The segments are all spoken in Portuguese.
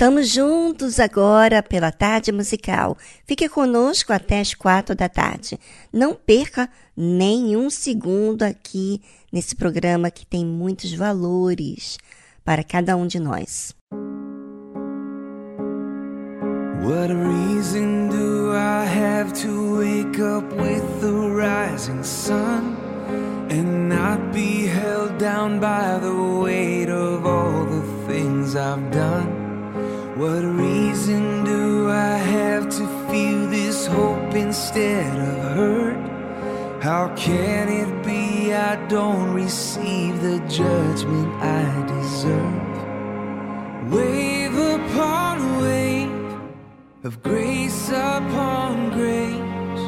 Estamos juntos agora pela tarde musical. Fique conosco até as quatro da tarde. Não perca nenhum segundo aqui nesse programa que tem muitos valores para cada um de nós. What reason do I have to wake up with the rising sun and not be held down by the weight of all the things I've done? What reason do I have to feel this hope instead of hurt? How can it be I don't receive the judgment I deserve? Wave upon wave of grace upon grace,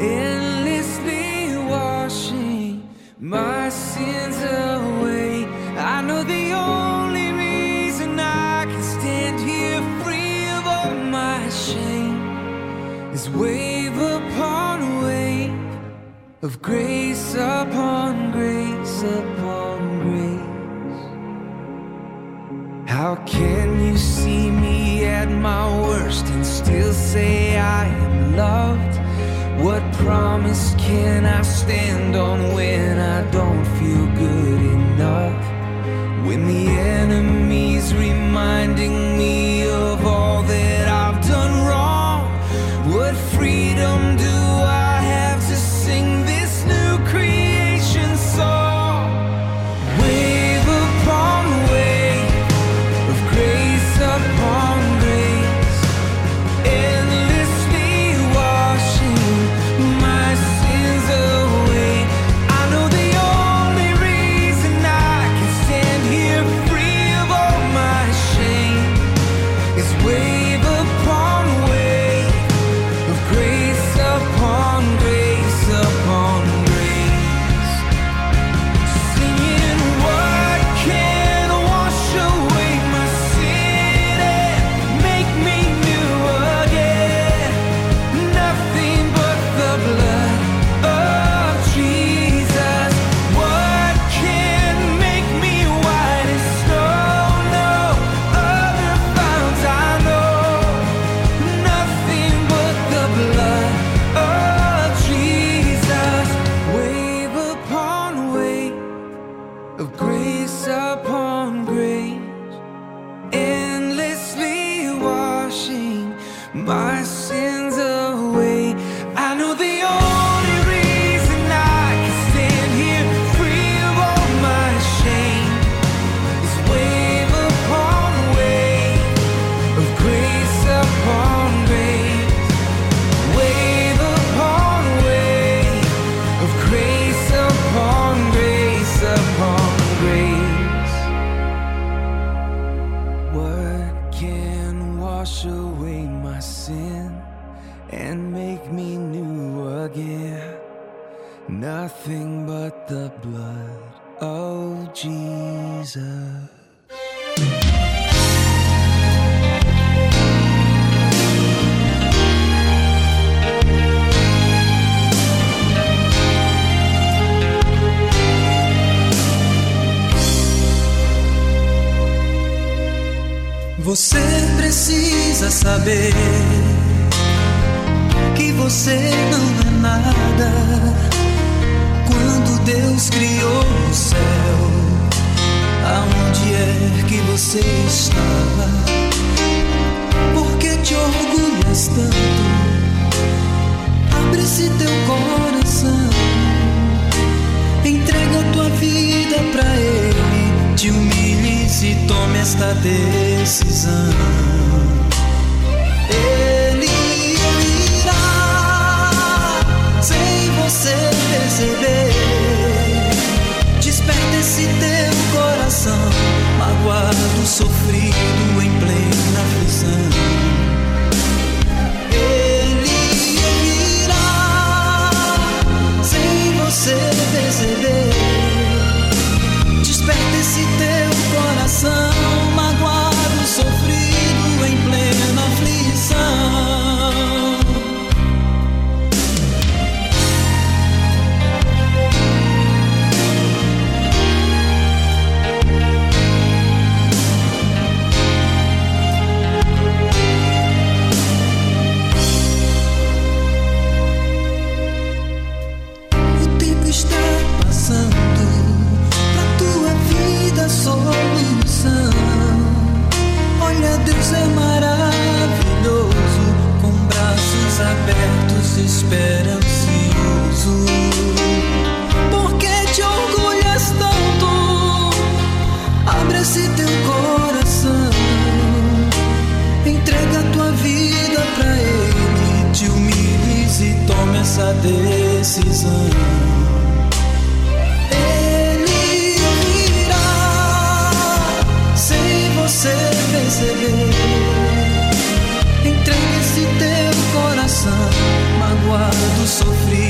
endlessly washing my sins away. I know the only shame is wave upon wave of grace upon grace upon grace. How can you see me at my worst and still say I am loved? What promise can I stand on when I don't feel good enough? When the enemy's reminding me of all that what freedom do But the blood of Jesus. Você precisa saber que você não é nada. Deus criou o céu, aonde é que você estava? Por que te orgulhas tanto? Abre-se teu coração, entrega tua vida pra Ele, te humilhe e tome esta decisão. Magoado, magoado, sofrido,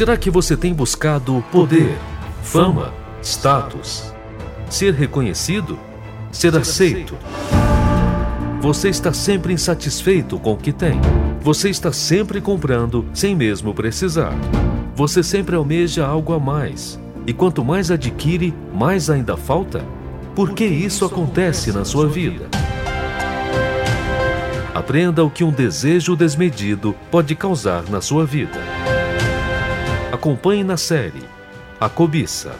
Será que você tem buscado poder, fama, status, ser reconhecido, ser aceito? Você está sempre insatisfeito com o que tem. Você está sempre comprando sem mesmo precisar. Você sempre almeja algo a mais. E quanto mais adquire, mais ainda falta? Por que isso acontece na sua vida? Aprenda o que um desejo desmedido pode causar na sua vida. Acompanhe na série A Cobiça.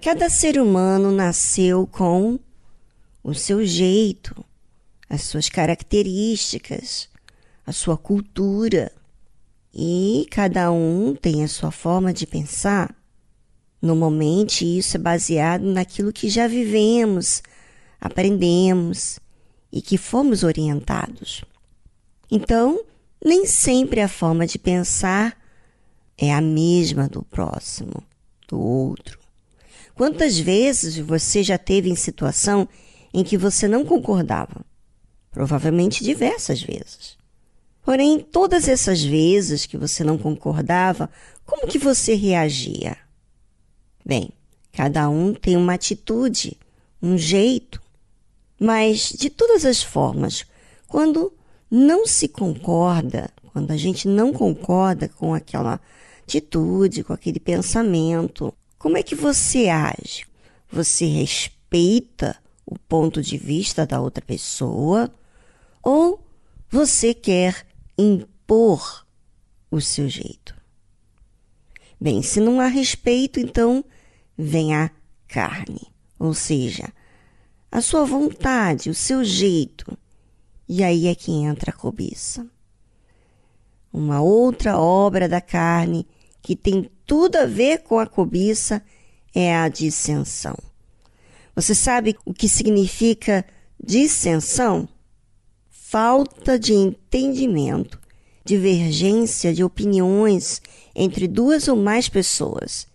Cada ser humano nasceu com o seu jeito, as suas características, a sua cultura. E cada um tem a sua forma de pensar. Normalmente isso é baseado naquilo que já vivemos, aprendemos e que fomos orientados. Então, nem sempre a forma de pensar é a mesma do próximo, do outro. Quantas vezes você já teve em situação em que você não concordava? Provavelmente diversas vezes. Porém, todas essas vezes que você não concordava, como que você reagia? Bem, cada um tem uma atitude, um jeito. Mas, de todas as formas, quando não se concorda, quando a gente não concorda com aquela atitude, com aquele pensamento, como é que você age? Você respeita o ponto de vista da outra pessoa ou você quer impor o seu jeito? Bem, se não há respeito, então vem a carne, ou seja, a sua vontade, o seu jeito. E aí é que entra a cobiça. Uma outra obra da carne que tem tudo a ver com a cobiça é a dissensão. Você sabe o que significa dissensão? Falta de entendimento, divergência de opiniões entre duas ou mais pessoas.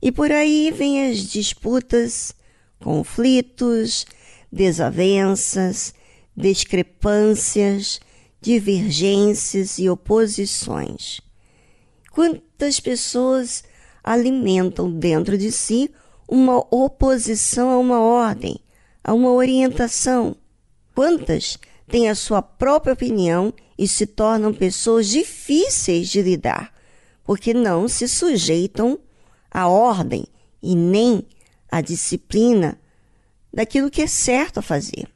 E por aí vêm as disputas, conflitos, desavenças, discrepâncias, divergências e oposições. Quantas pessoas alimentam dentro de si uma oposição a uma ordem, a uma orientação? Quantas têm a sua própria opinião e se tornam pessoas difíceis de lidar, porque não se sujeitam à ordem e nem à disciplina daquilo que é certo a fazer?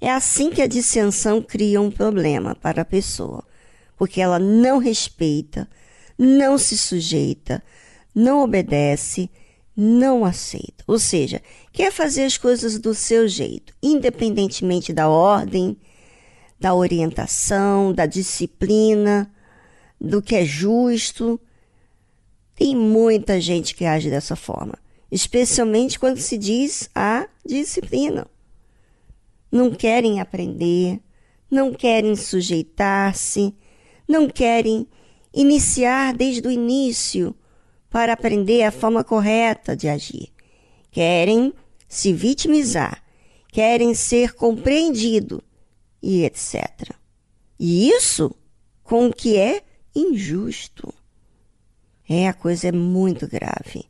É assim que a dissensão cria um problema para a pessoa, porque ela não respeita, não se sujeita, não obedece, não aceita. Ou seja, quer fazer as coisas do seu jeito, independentemente da ordem, da orientação, da disciplina, do que é justo. Tem muita gente que age dessa forma, especialmente quando se diz a disciplina não querem aprender, não querem sujeitar-se, não querem iniciar desde o início para aprender a forma correta de agir. Querem se vitimizar, querem ser compreendido e etc. E isso com o que é injusto. É, a coisa é muito grave.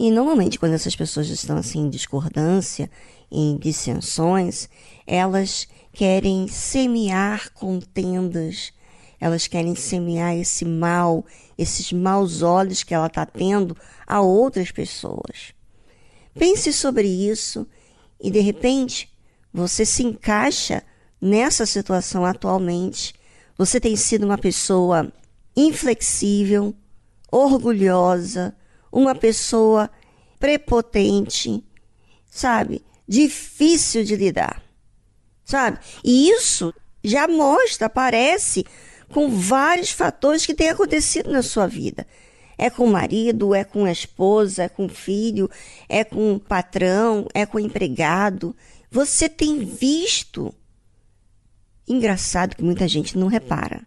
E normalmente quando essas pessoas estão assim em discordância em dissensões, elas querem semear contendas, elas querem semear esse mal, esses maus olhos que ela está tendo a outras pessoas. Pense sobre isso e de repente você se encaixa nessa situação atualmente. Você tem sido uma pessoa inflexível, orgulhosa, uma pessoa prepotente, sabe? difícil de lidar, sabe? E isso já mostra, aparece com vários fatores que têm acontecido na sua vida. É com o marido, é com a esposa, é com o filho, é com o patrão, é com o empregado. Você tem visto. Engraçado que muita gente não repara.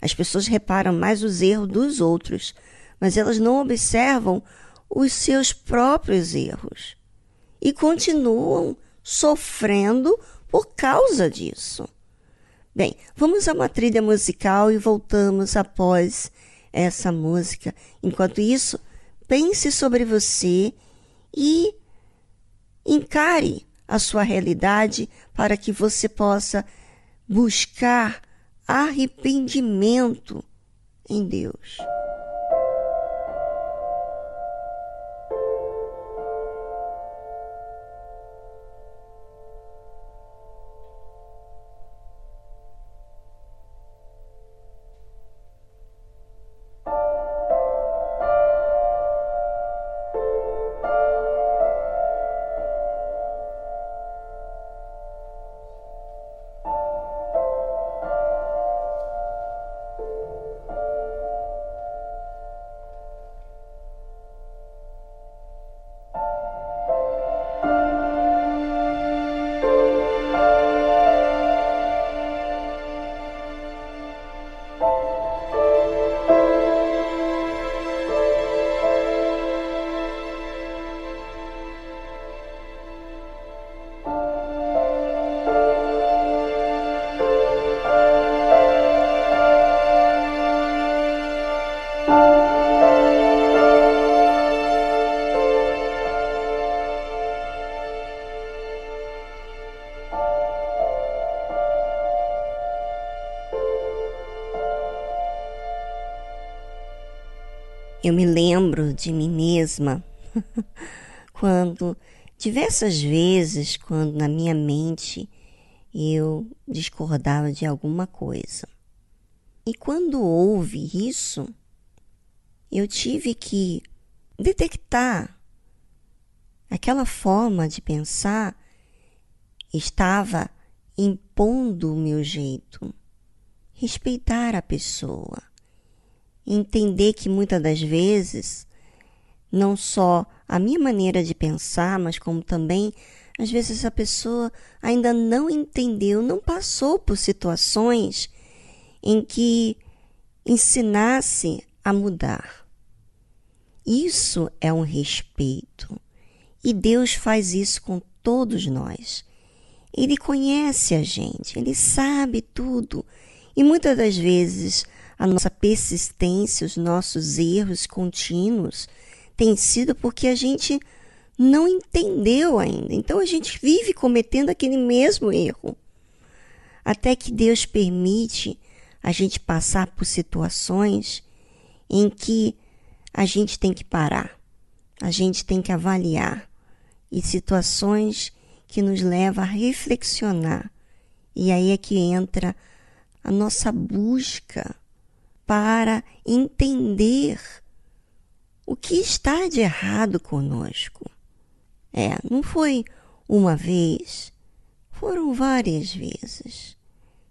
As pessoas reparam mais os erros dos outros, mas elas não observam os seus próprios erros e continuam sofrendo por causa disso. Bem, vamos a uma trilha musical e voltamos após essa música. Enquanto isso, pense sobre você e encare a sua realidade para que você possa buscar arrependimento em Deus. De mim mesma. Quando, diversas vezes, quando na minha mente eu discordava de alguma coisa. E quando houve isso, eu tive que detectar aquela forma de pensar estava impondo o meu jeito, respeitar a pessoa, entender que muitas das vezes não só a minha maneira de pensar, mas como também às vezes a pessoa ainda não entendeu, não passou por situações em que ensinasse a mudar. Isso é um respeito. E Deus faz isso com todos nós. Ele conhece a gente, ele sabe tudo. E muitas das vezes a nossa persistência, os nossos erros contínuos tem sido porque a gente não entendeu ainda. Então a gente vive cometendo aquele mesmo erro. Até que Deus permite a gente passar por situações em que a gente tem que parar, a gente tem que avaliar e situações que nos leva a reflexionar. E aí é que entra a nossa busca para entender o que está de errado conosco. É, não foi uma vez, foram várias vezes.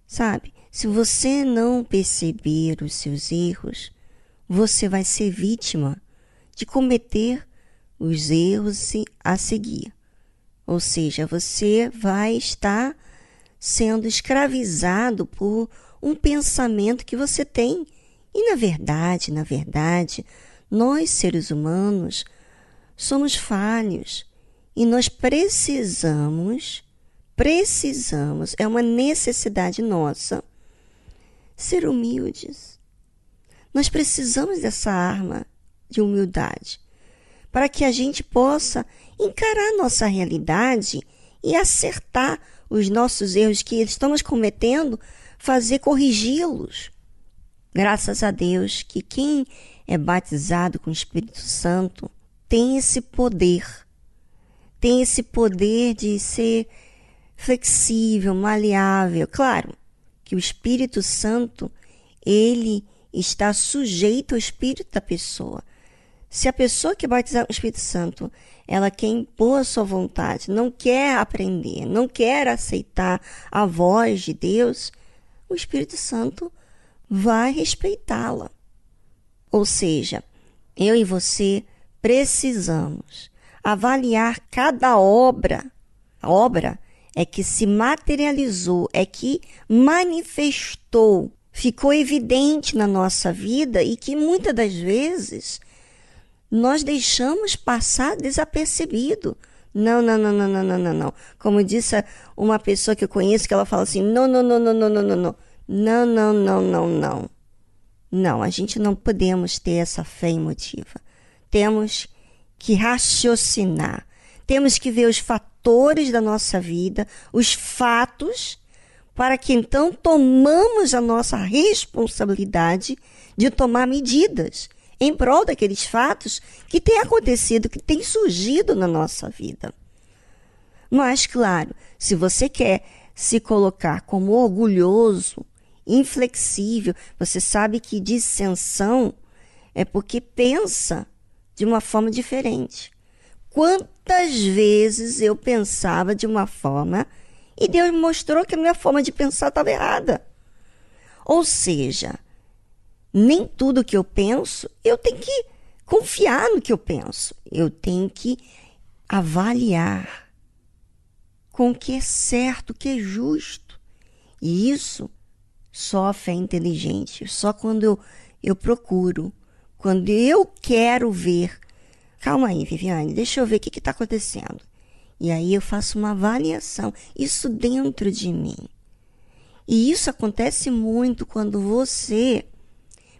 Sabe, se você não perceber os seus erros, você vai ser vítima de cometer os erros a seguir. Ou seja, você vai estar sendo escravizado por um pensamento que você tem. E na verdade, na verdade, nós seres humanos somos falhos e nós precisamos, precisamos, é uma necessidade nossa, ser humildes. Nós precisamos dessa arma de humildade para que a gente possa encarar nossa realidade e acertar os nossos erros que estamos cometendo, fazer corrigi-los. Graças a Deus que quem é batizado com o Espírito Santo tem esse poder, tem esse poder de ser flexível, maleável. Claro que o Espírito Santo, ele está sujeito ao espírito da pessoa. Se a pessoa que batizar o Espírito Santo, ela quer impor a sua vontade, não quer aprender, não quer aceitar a voz de Deus, o Espírito Santo vai respeitá-la. Ou seja, eu e você precisamos avaliar cada obra. A obra é que se materializou, é que manifestou, ficou evidente na nossa vida e que muitas das vezes nós deixamos passar desapercebido. Não, não, não, não, não, não, não, não. Como disse uma pessoa que eu conheço, que ela fala assim: não, não, não, não, não, não, não, não. Não, não, não, não, não. Não, a gente não podemos ter essa fé emotiva. Temos que raciocinar. Temos que ver os fatores da nossa vida, os fatos, para que então tomamos a nossa responsabilidade de tomar medidas em prol daqueles fatos que têm acontecido, que têm surgido na nossa vida. Mas, claro, se você quer se colocar como orgulhoso, inflexível, você sabe que dissensão é porque pensa de uma forma diferente. Quantas vezes eu pensava de uma forma e Deus mostrou que a minha forma de pensar estava errada. Ou seja, nem tudo que eu penso, eu tenho que confiar no que eu penso. Eu tenho que avaliar com o que é certo, o que é justo. E isso só a fé inteligente, só quando eu, eu procuro, quando eu quero ver. Calma aí, Viviane, deixa eu ver o que está acontecendo. E aí eu faço uma avaliação, isso dentro de mim. E isso acontece muito quando você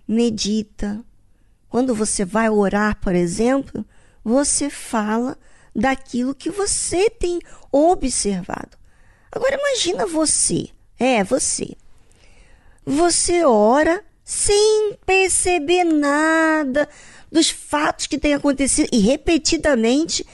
medita. Quando você vai orar, por exemplo, você fala daquilo que você tem observado. Agora imagina você, é você. Você ora sem perceber nada dos fatos que têm acontecido e repetidamente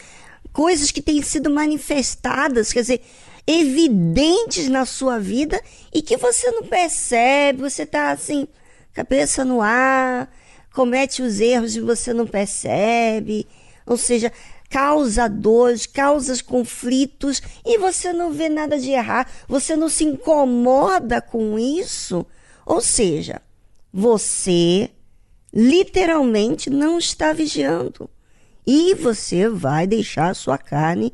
coisas que têm sido manifestadas, quer dizer, evidentes na sua vida e que você não percebe, você está assim, cabeça no ar, comete os erros e você não percebe, ou seja, causa dores, causa conflitos e você não vê nada de errar, você não se incomoda com isso, ou seja, você literalmente não está vigiando. E você vai deixar a sua carne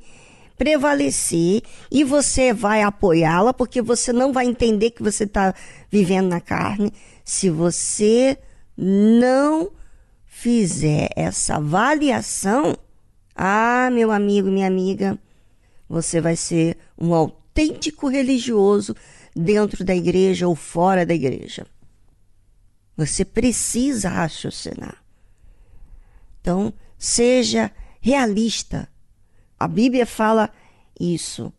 prevalecer e você vai apoiá-la, porque você não vai entender que você está vivendo na carne se você não fizer essa avaliação. Ah, meu amigo, minha amiga, você vai ser um autêntico religioso dentro da igreja ou fora da igreja. Você precisa raciocinar. Então, seja realista. A Bíblia fala isso,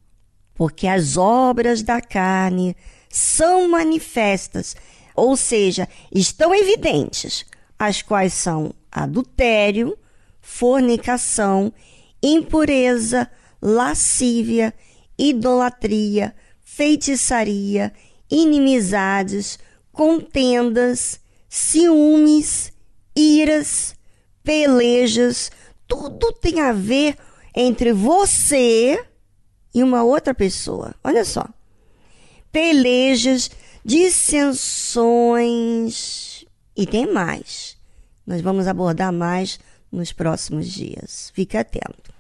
porque as obras da carne são manifestas, ou seja, estão evidentes, as quais são adultério, fornicação, impureza, lascívia, idolatria, feitiçaria, inimizades, contendas, ciúmes, iras, pelejas, tudo tem a ver entre você e uma outra pessoa. Olha só. Pelejas, dissensões e tem mais. Nós vamos abordar mais nos próximos dias. Fique atento.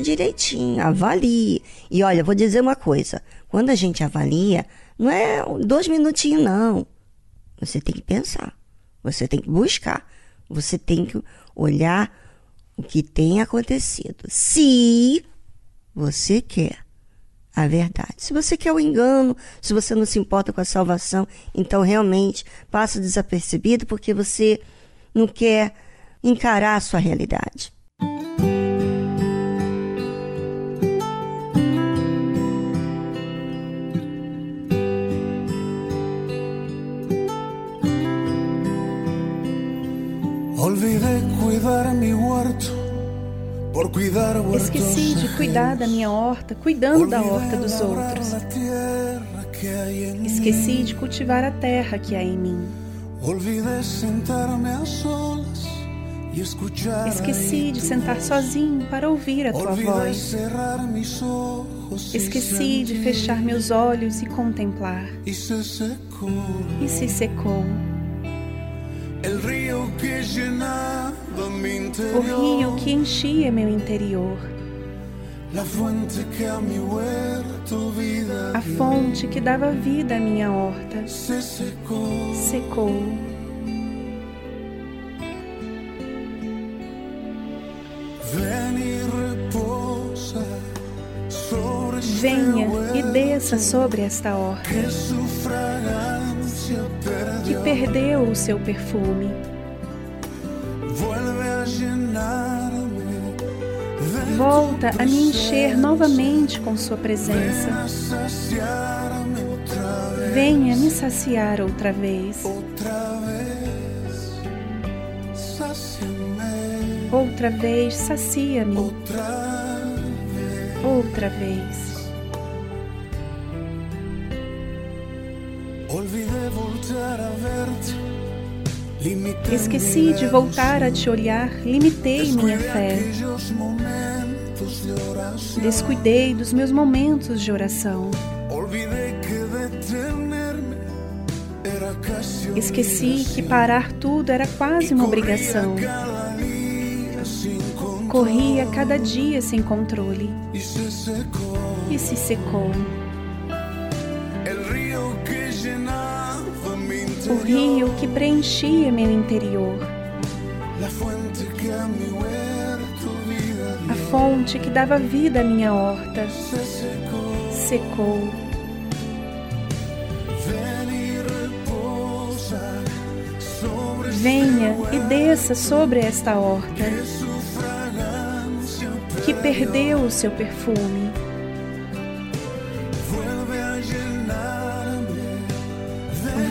Direitinho, avalie. E olha, vou dizer uma coisa: quando a gente avalia, não é dois minutinhos, não. Você tem que pensar, você tem que buscar, você tem que olhar o que tem acontecido. Se você quer a verdade. Se você quer o engano, se você não se importa com a salvação, então realmente passa desapercebido porque você não quer encarar a sua realidade. Cuidar mi huerto Esqueci de cuidar da minha horta, cuidando da horta dos outros. Esqueci de cultivar a terra que há em mim. Esqueci de sentar sozinho para ouvir a tua voz. Esqueci de fechar meus olhos e contemplar. E se secou. O rio que enchia meu interior. A fonte que dava vida à minha horta. Secou. Venha e desça sobre esta horta que perdeu o seu perfume. Volta a me encher novamente com Sua presença. Venha me saciar outra vez. Outra vez, sacia-me. Outra vez. Esqueci de voltar a te olhar, limitei minha fé. Descuidei dos meus momentos de oração. Esqueci que parar tudo era quase uma obrigação. Corria cada dia sem controle e se secou. O rio que preenchia meu interior, a fonte que dava vida à minha horta, secou. Venha e desça sobre esta horta. Que perdeu o seu perfume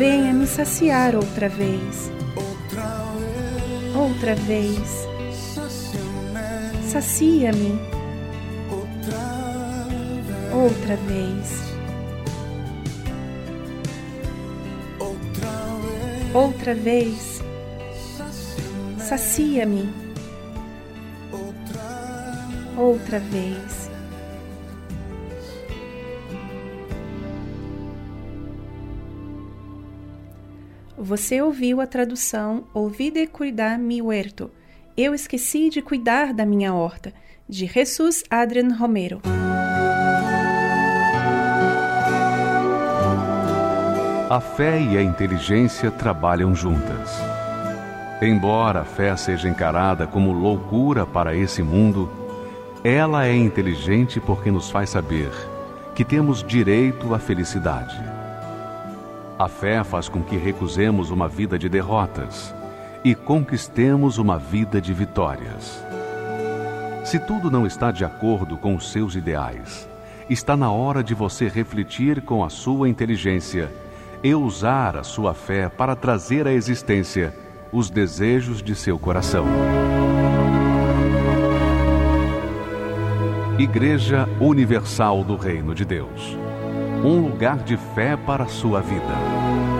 venha me saciar outra vez. Outra vez. Sacia-me. Outra vez. Outra vez. Sacia-me. Outra vez. Você ouviu a tradução Olvide cuidar mi huerto. Eu esqueci de cuidar da minha horta, de Jesus Adrian Romero. A fé e a inteligência trabalham juntas. Embora a fé seja encarada como loucura para esse mundo, ela é inteligente porque nos faz saber que temos direito à felicidade a fé faz com que recusemos uma vida de derrotas e conquistemos uma vida de vitórias. Se tudo não está de acordo com os seus ideais, está na hora de você refletir com a sua inteligência e usar a sua fé para trazer à existência os desejos de seu coração. Igreja Universal do Reino de Deus. Um lugar de fé para a sua vida.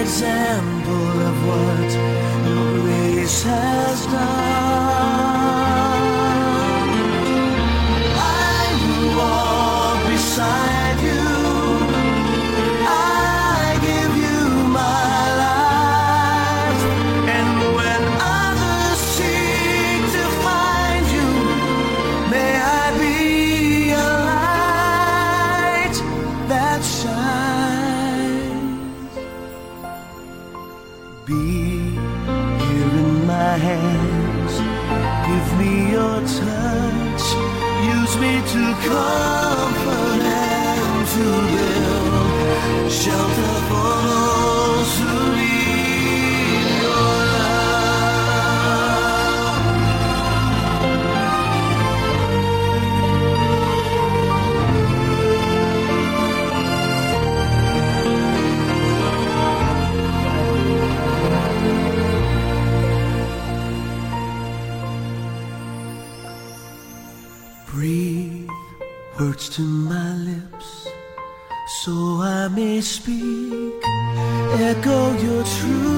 example of what your grace has done. speak, echo your truth.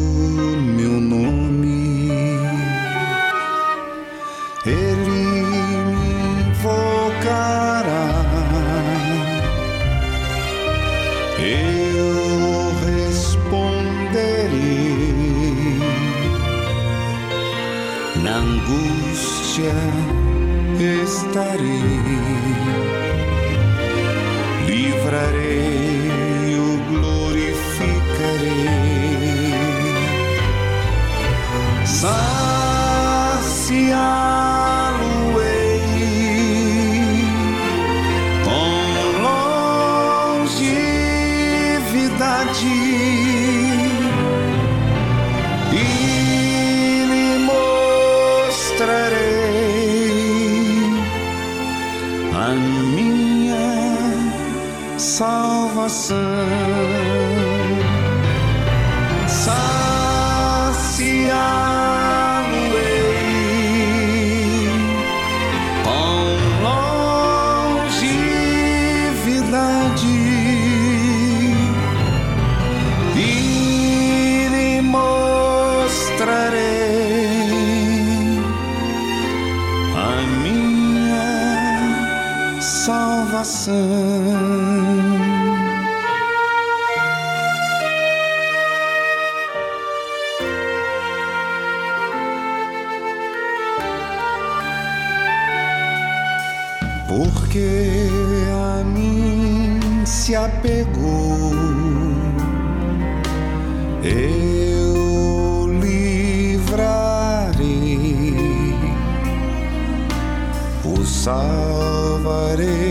estarei, livrarei, o glorificarei, saciá-lo-ei salvação. Saciá-lo-ei com longevidade e lhe mostrarei a minha salvação. Salvarei,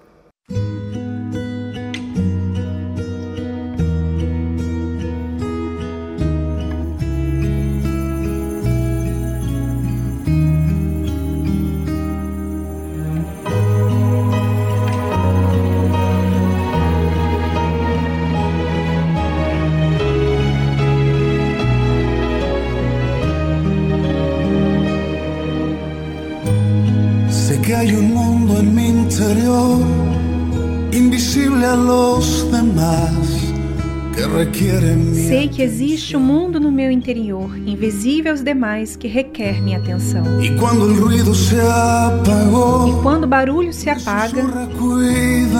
Existe um mundo no meu interior, invisível aos demais, que requer minha atenção. Y cuando el ruido se apagó, E quando o barulho se apaga,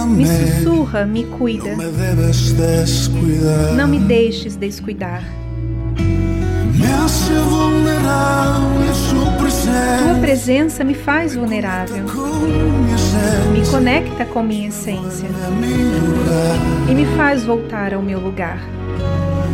me sussurra, me cuida. no me. Não me deixes descuidar. Me hace Tua presença me faz vulnerável, me conecta com minha essência e me faz voltar ao meu lugar.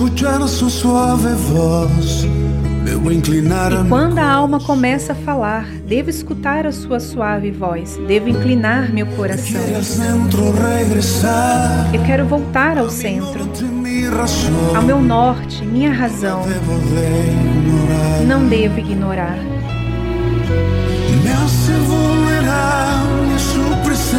Escuchar su suave voz. E quando a alma começa a falar, devo escutar a sua suave voz, devo inclinar meu coração. Eu quero voltar ao centro, ao meu norte, minha razão. Não devo ignorar. Me hace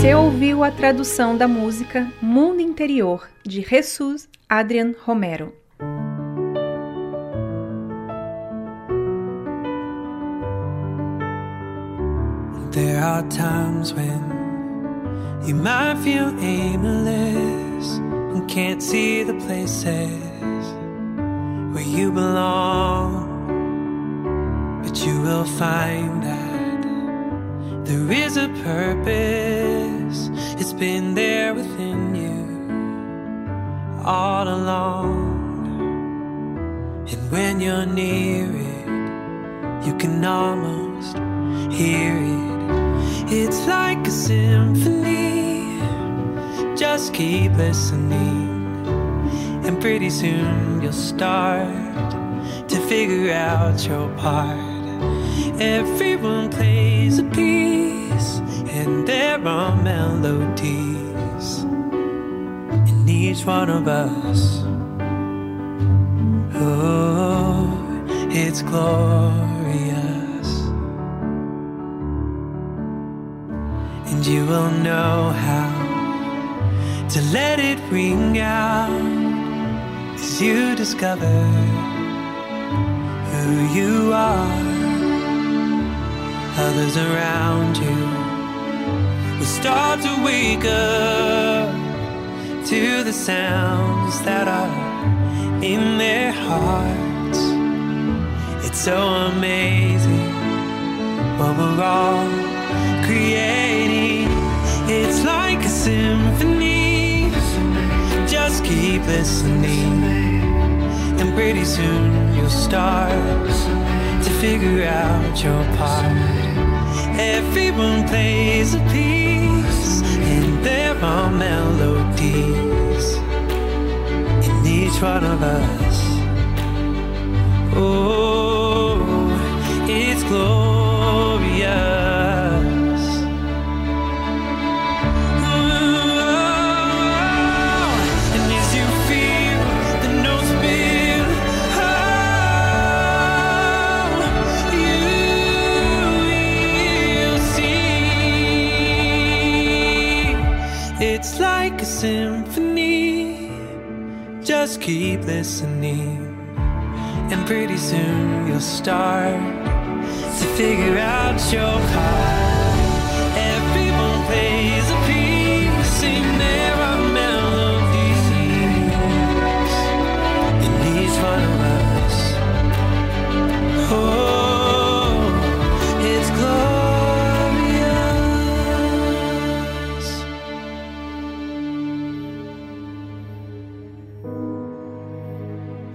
Você ouviu a tradução da música Mundo Interior, de Jesus Adrian Romero. There are times when you might feel aimless and can't see the places where you belong. But you will find that there is a purpose, it's been there within you all along. And when you're near it, you can almost hear it. It's like a symphony. Just keep listening, and pretty soon you'll start to figure out your part. Everyone plays a piece, and there are melodies in each one of us. Oh, it's glorious. And you will know how to let it ring out as you discover who you are. Others around you will start to wake up to the sounds that are in their hearts. It's so amazing what we're all creating. It's like a symphony. Just keep listening, and pretty soon you'll start to figure out your part. Everyone plays a piece, and there are melodies in each one of us. Oh, it's glorious. Just keep listening, and pretty soon you'll start to figure out your part.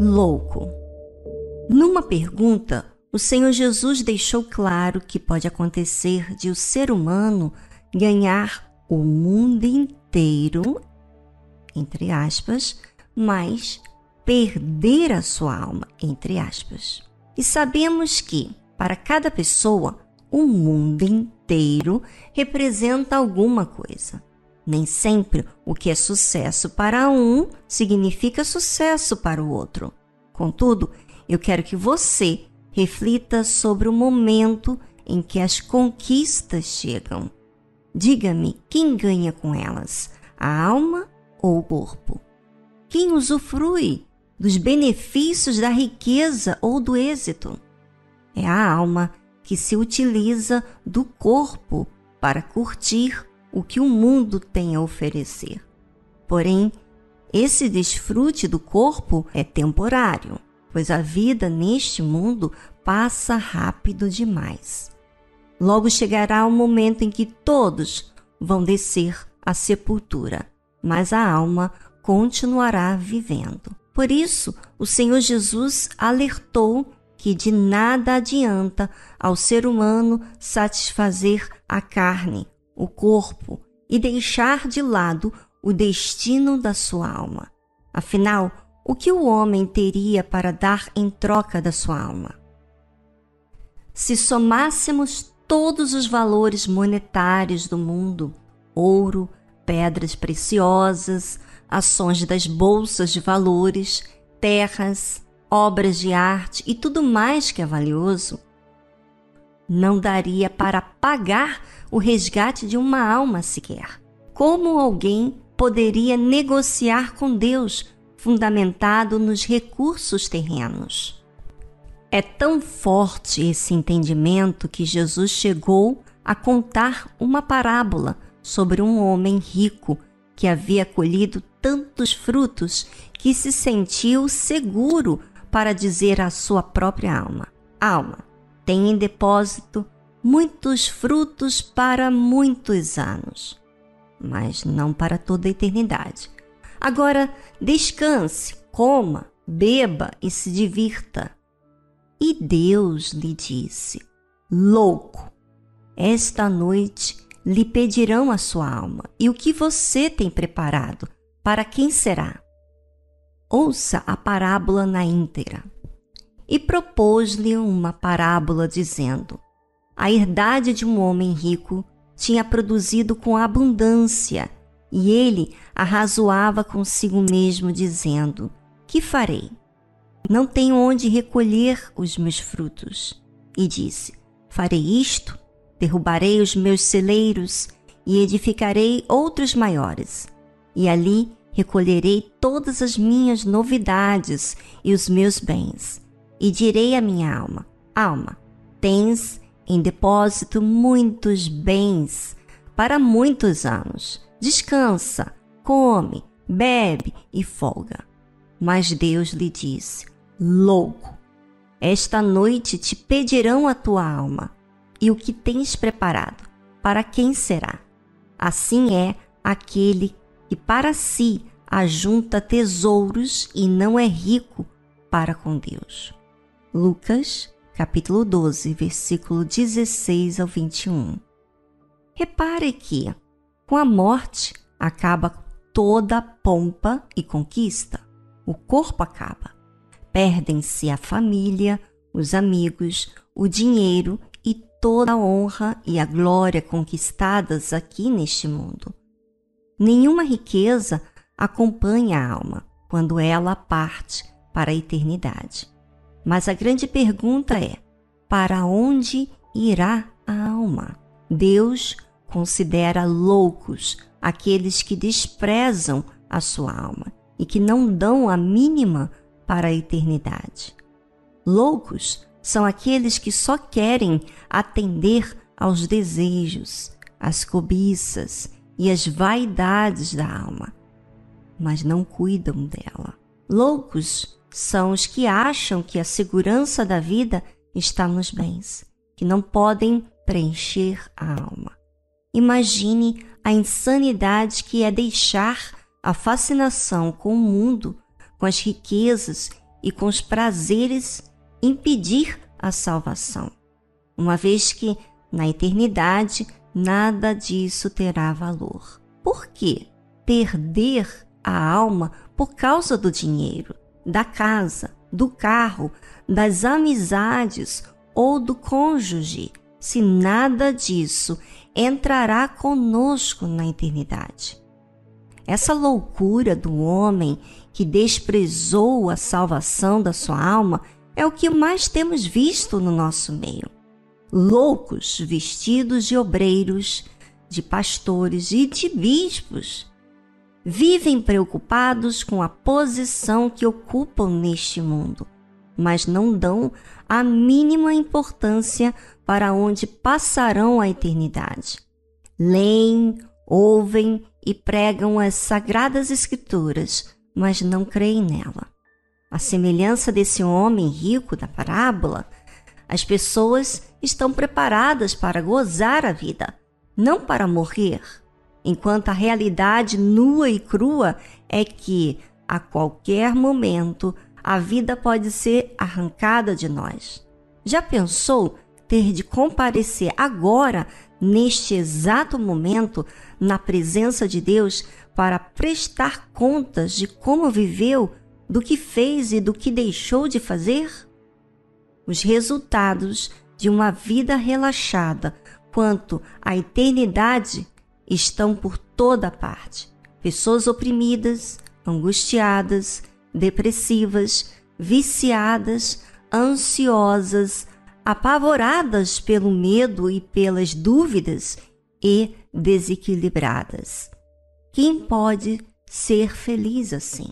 Louco. Numa pergunta, o Senhor Jesus deixou claro que pode acontecer de o ser humano ganhar o mundo inteiro, entre aspas, mas perder a sua alma, entre aspas. E sabemos que, para cada pessoa, o mundo inteiro representa alguma coisa. Nem sempre o que é sucesso para um significa sucesso para o outro. Contudo, eu quero que você reflita sobre o momento em que as conquistas chegam. Diga-me quem ganha com elas, a alma ou o corpo? Quem usufrui dos benefícios da riqueza ou do êxito? É a alma que se utiliza do corpo para curtir o que o mundo tem a oferecer. Porém, esse desfrute do corpo é temporário, pois a vida neste mundo passa rápido demais. Logo chegará o momento em que todos vão descer à sepultura, mas a alma continuará vivendo. Por isso, o Senhor Jesus alertou que de nada adianta ao ser humano satisfazer a carne, o corpo e deixar de lado o destino da sua alma. Afinal, o que o homem teria para dar em troca da sua alma? Se somássemos todos os valores monetários do mundo, ouro, pedras preciosas, ações das bolsas de valores, terras, obras de arte e tudo mais que é valioso, não daria para pagar o resgate de uma alma sequer. Como alguém poderia negociar com Deus fundamentado nos recursos terrenos? É tão forte esse entendimento que Jesus chegou a contar uma parábola sobre um homem rico que havia colhido tantos frutos que se sentiu seguro para dizer à sua própria alma: Alma, tem em depósito muitos frutos para muitos anos, mas não para toda a eternidade. Agora descanse, coma, beba e se divirta. E Deus lhe disse: Louco, esta noite lhe pedirão a sua alma, e o que você tem preparado, para quem será? Ouça a parábola na íntegra. E propôs-lhe uma parábola, dizendo: A herdade de um homem rico tinha produzido com abundância, e ele arrazoava consigo mesmo, dizendo: Que farei? Não tenho onde recolher os meus frutos. E disse: Farei isto, derrubarei os meus celeiros e edificarei outros maiores, e ali recolherei todas as minhas novidades e os meus bens, e direi à minha alma: Alma, tens em depósito muitos bens para muitos anos. Descansa, come, bebe e folga. Mas Deus lhe disse: Louco, esta noite te pedirão a tua alma, e o que tens preparado, para quem será? Assim é aquele que para si ajunta tesouros e não é rico para com Deus. Lucas, capítulo 12, versículo 16 ao 21. Repare que, com a morte, acaba toda pompa e conquista. O corpo acaba. Perdem-se a família, os amigos, o dinheiro e toda a honra e a glória conquistadas aqui neste mundo. Nenhuma riqueza acompanha a alma quando ela parte para a eternidade. Mas a grande pergunta é: para onde irá a alma? Deus considera loucos aqueles que desprezam a sua alma e que não dão a mínima para a eternidade. Loucos são aqueles que só querem atender aos desejos, às cobiças e às vaidades da alma mas não cuidam dela. Loucos são os que acham que a segurança da vida está nos bens, que não podem preencher a alma. Imagine a insanidade que é deixar a fascinação com o mundo, com as riquezas e com os prazeres impedir a salvação, uma vez que na eternidade nada disso terá valor. Por que perder a alma por causa do dinheiro, da casa, do carro, das amizades ou do cônjuge, se nada disso entrará conosco na eternidade. Essa loucura do homem que desprezou a salvação da sua alma é o que mais temos visto no nosso meio. Loucos vestidos de obreiros, de pastores e de bispos vivem preocupados com a posição que ocupam neste mundo, mas não dão a mínima importância para onde passarão a eternidade. Leem, ouvem e pregam as sagradas Escrituras, mas não creem nela. A semelhança desse homem rico da parábola, as pessoas estão preparadas para gozar a vida, não para morrer enquanto a realidade nua e crua é que, a qualquer momento, a vida pode ser arrancada de nós. Já pensou ter de comparecer agora, neste exato momento, na presença de Deus, para prestar contas de como viveu, do que fez e do que deixou de fazer? Os resultados de uma vida relaxada quanto à eternidade estão por toda parte. Pessoas oprimidas, angustiadas, depressivas, viciadas, ansiosas, apavoradas pelo medo e pelas dúvidas e desequilibradas. Quem pode ser feliz assim?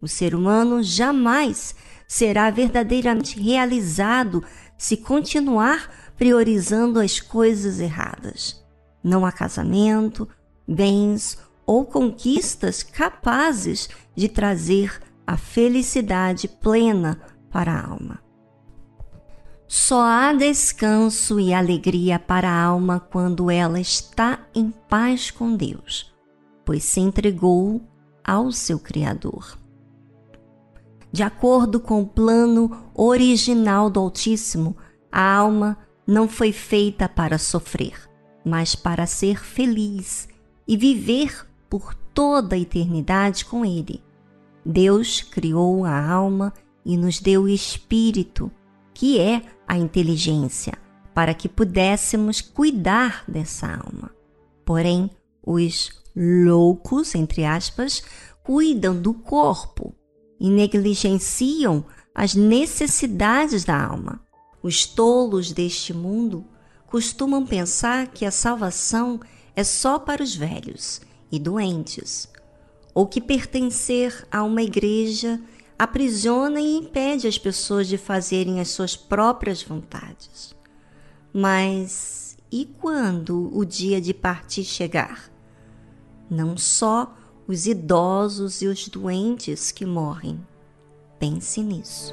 O ser humano jamais será verdadeiramente realizado se continuar priorizando as coisas erradas. Não há casamento, bens ou conquistas capazes de trazer a felicidade plena para a alma. Só há descanso e alegria para a alma quando ela está em paz com Deus, pois se entregou ao seu Criador. De acordo com o plano original do Altíssimo, a alma não foi feita para sofrer, mas para ser feliz e viver por toda a eternidade com Ele. Deus criou a alma e nos deu o espírito, que é a inteligência, para que pudéssemos cuidar dessa alma. Porém, os loucos, entre aspas, cuidam do corpo e negligenciam as necessidades da alma. Os tolos deste mundo costumam pensar que a salvação é só para os velhos e doentes. ou que pertencer a uma igreja aprisiona e impede as pessoas de fazerem as suas próprias vontades. Mas e quando o dia de partir chegar? Não só os idosos e os doentes que morrem. Pense nisso.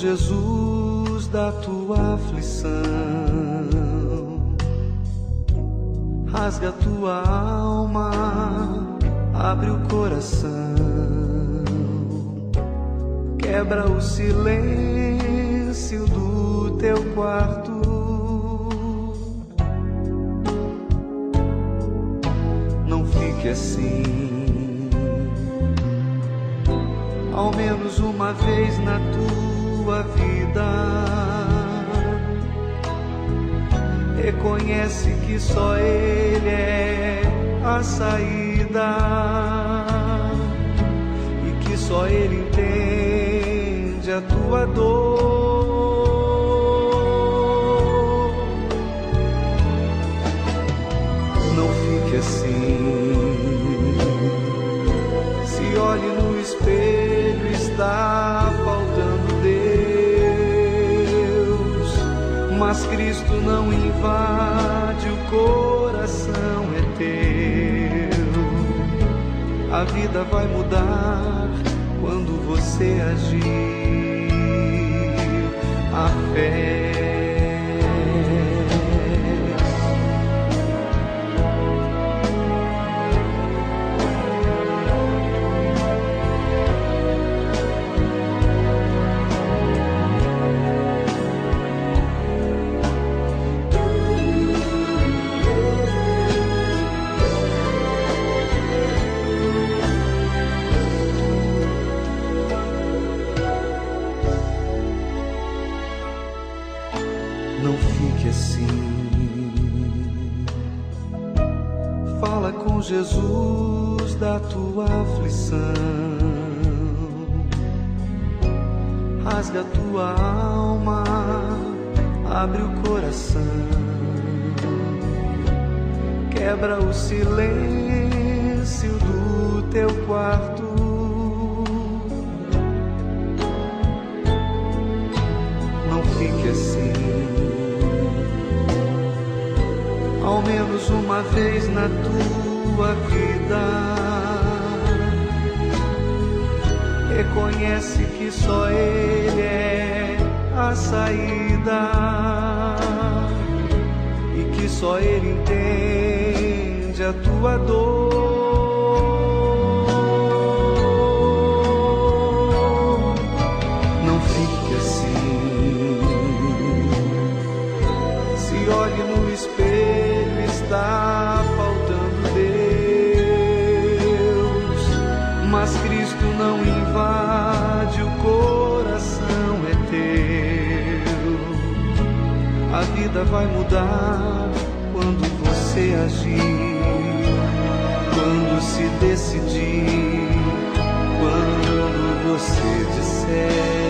Jesus da tua aflição. Rasga tua alma, abre o coração. Quebra o silêncio Rasga tua alma, abre o coração. Quebra o silêncio do teu quarto. Não fique assim. Ao menos uma vez na tua tua vida. Reconhece que só Ele é a saída e que só Ele entende a tua dor. Vai mudar quando você agir, quando se decidir, quando você disser.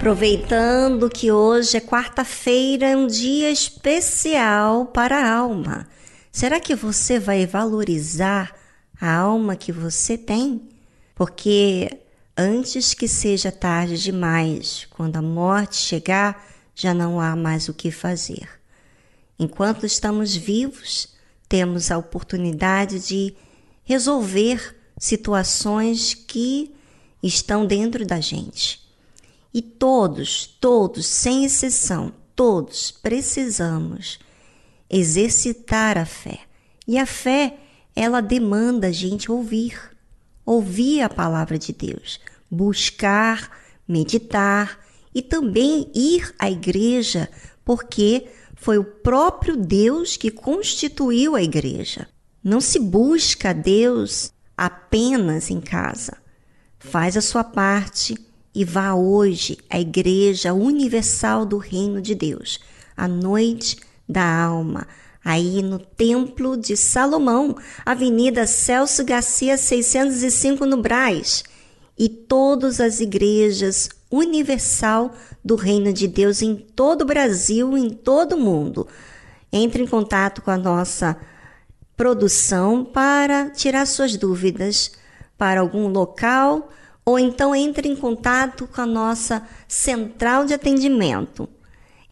Aproveitando que hoje é quarta-feira, é um dia especial para a alma. Será que você vai valorizar a alma que você tem? Porque antes que seja tarde demais, quando a morte chegar, já não há mais o que fazer. Enquanto estamos vivos, temos a oportunidade de resolver situações que estão dentro da gente. E todos, todos, sem exceção, todos precisamos exercitar a fé. E a fé, ela demanda a gente ouvir, ouvir a palavra de Deus, buscar, meditar e também ir à igreja, porque foi o próprio Deus que constituiu a igreja. Não se busca a Deus apenas em casa. Faz a sua parte e vá hoje à Igreja Universal do Reino de Deus, a noite da alma, aí no Templo de Salomão, Avenida Celso Garcia 605 no Braz, e todas as igrejas universal do Reino de Deus em todo o Brasil, em todo o mundo. Entre em contato com a nossa produção para tirar suas dúvidas para algum local ou então entre em contato com a nossa central de atendimento.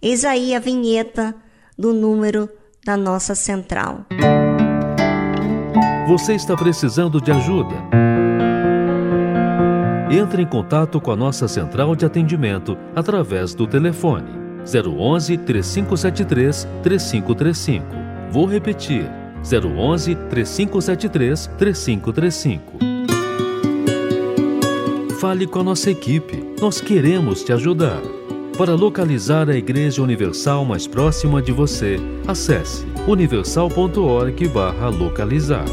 Eis aí a vinheta do número da nossa central. Você está precisando de ajuda? Entre em contato com a nossa central de atendimento através do telefone 011 3573 3535. Vou repetir: 011 3573 3535. Fale com a nossa equipe, nós queremos te ajudar. Para localizar a Igreja Universal mais próxima de você, acesse universal.org/localizar.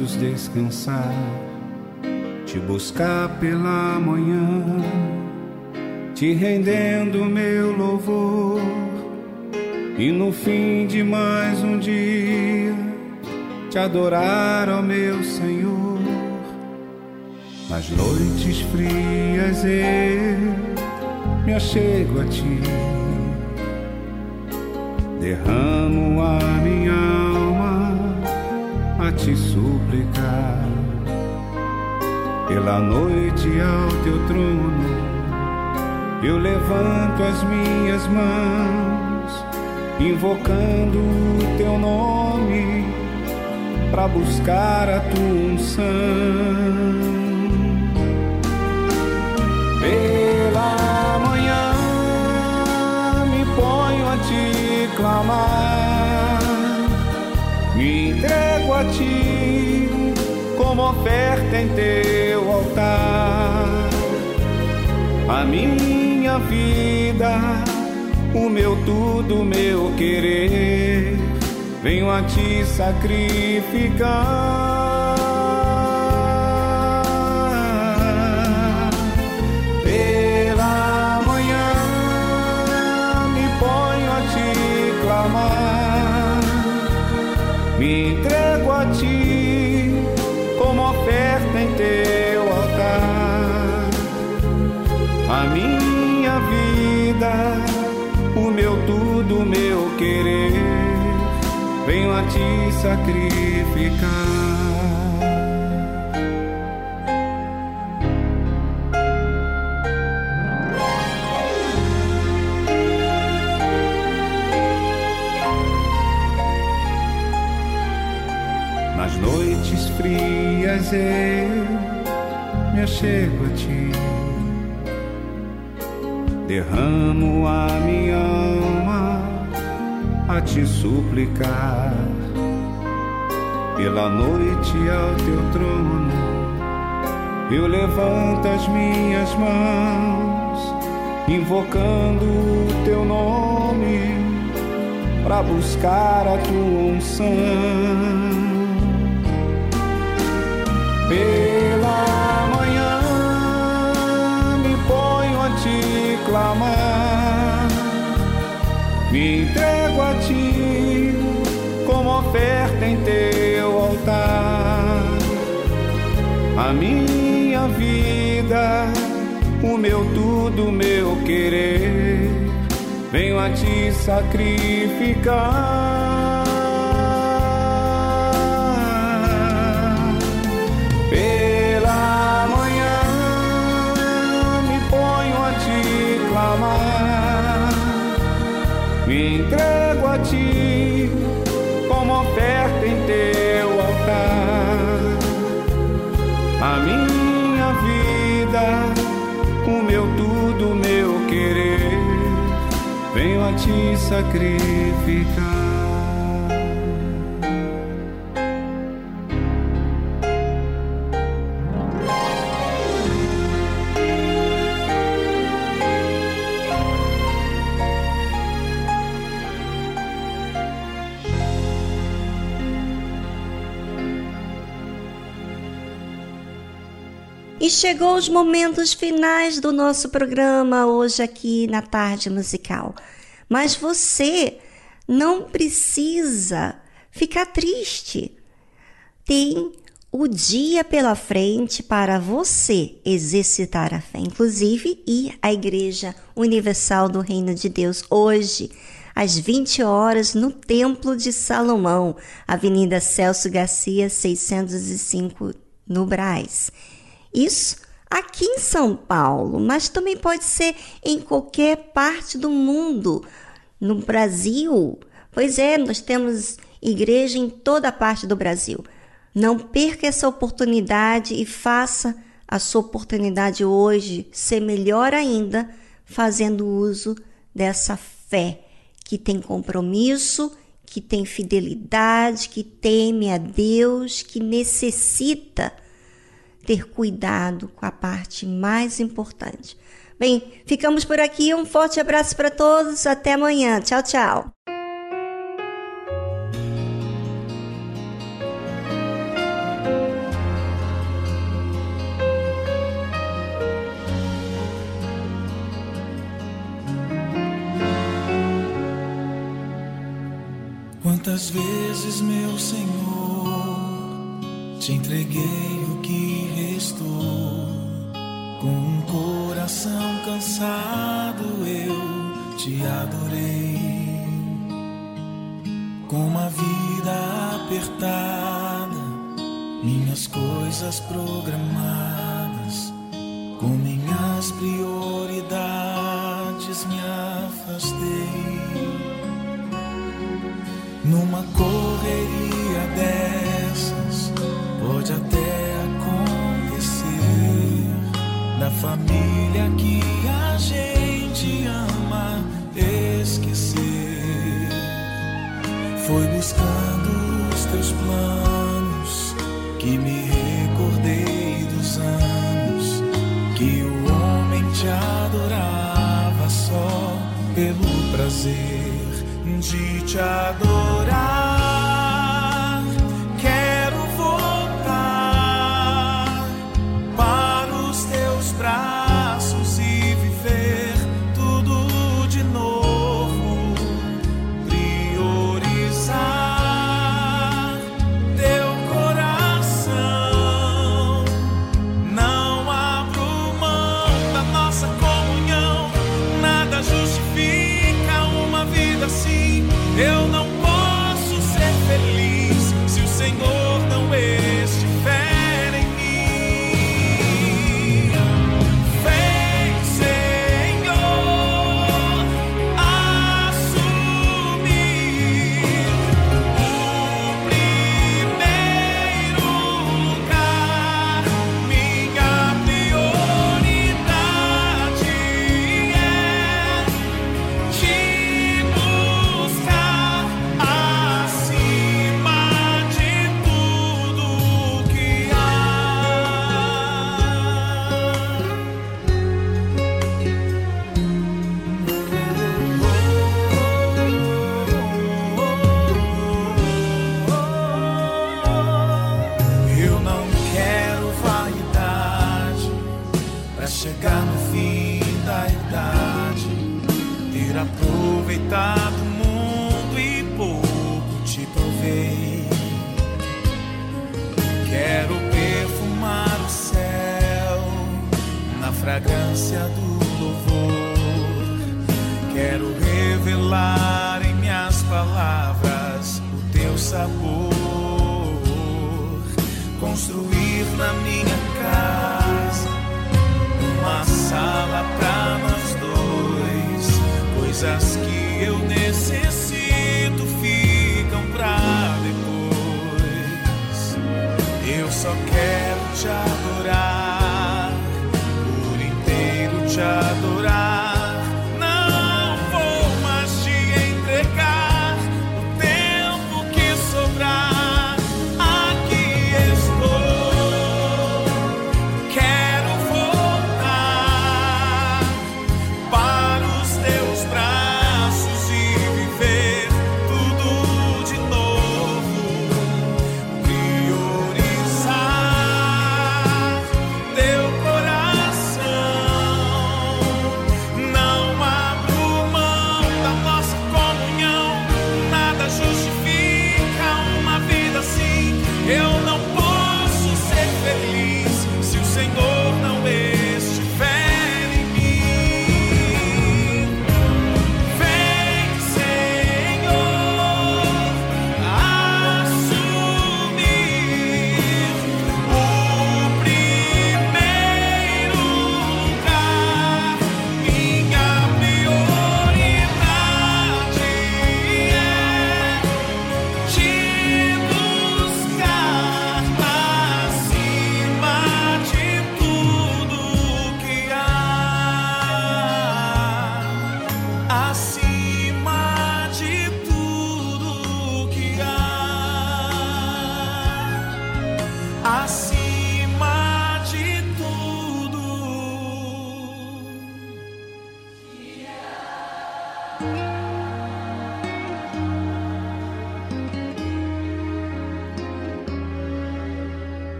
braços descansar, te buscar pela manhã, te rendendo meu louvor. E no fim de mais um dia, te adorar, ó meu Senhor. Nas noites frias eu me achego a ti. Derrama te suplicar pela noite ao teu trono. Eu levanto as minhas mãos, invocando o teu nome, para buscar a tua unção. Pela manhã me ponho a te clamar entrego a ti como oferta em teu altar. A minha vida, o meu tudo, o meu querer, venho a te sacrificar. Tudo, o meu querer, venho a te sacrificar. Nas noites frias eu me achego a ti. Derramo a minha a te suplicar. Pela noite ao teu trono eu levanto as minhas mãos, invocando o teu nome para buscar a tua unção. Pela manhã me ponho a te clamar, me entrego em teu altar. A minha vida, o meu tudo, o meu querer, venho a te sacrificar. Pela manhã me ponho a te clamar, me entrego a ti te sacrificar. E chegou os momentos finais do nosso programa hoje aqui na tarde musical. Mas você não precisa ficar triste. Tem o dia pela frente para você exercitar a fé, inclusive ir à Igreja Universal do Reino de Deus hoje, às 20 horas, no Templo de Salomão, Avenida Celso Garcia, 605, no Brás. Isso aqui em São Paulo, mas também pode ser em qualquer parte do mundo. No Brasil, pois é, nós temos igreja em toda parte do Brasil. Não perca essa oportunidade e faça a sua oportunidade hoje ser melhor ainda, fazendo uso dessa fé que tem compromisso, que tem fidelidade, que teme a Deus, que necessita ter cuidado com a parte mais importante. Bem, ficamos por aqui. Um forte abraço para todos. Até amanhã. Tchau, tchau. Quantas vezes, meu Senhor, te entreguei estou com um coração cansado, eu te adorei. Com uma vida apertada, minhas coisas programadas, com minhas prioridades me afastei. Numa correria dessa família que a gente ama esquecer. Foi buscando os teus planos que me recordei dos anos que o homem te adorava só pelo prazer de te adorar.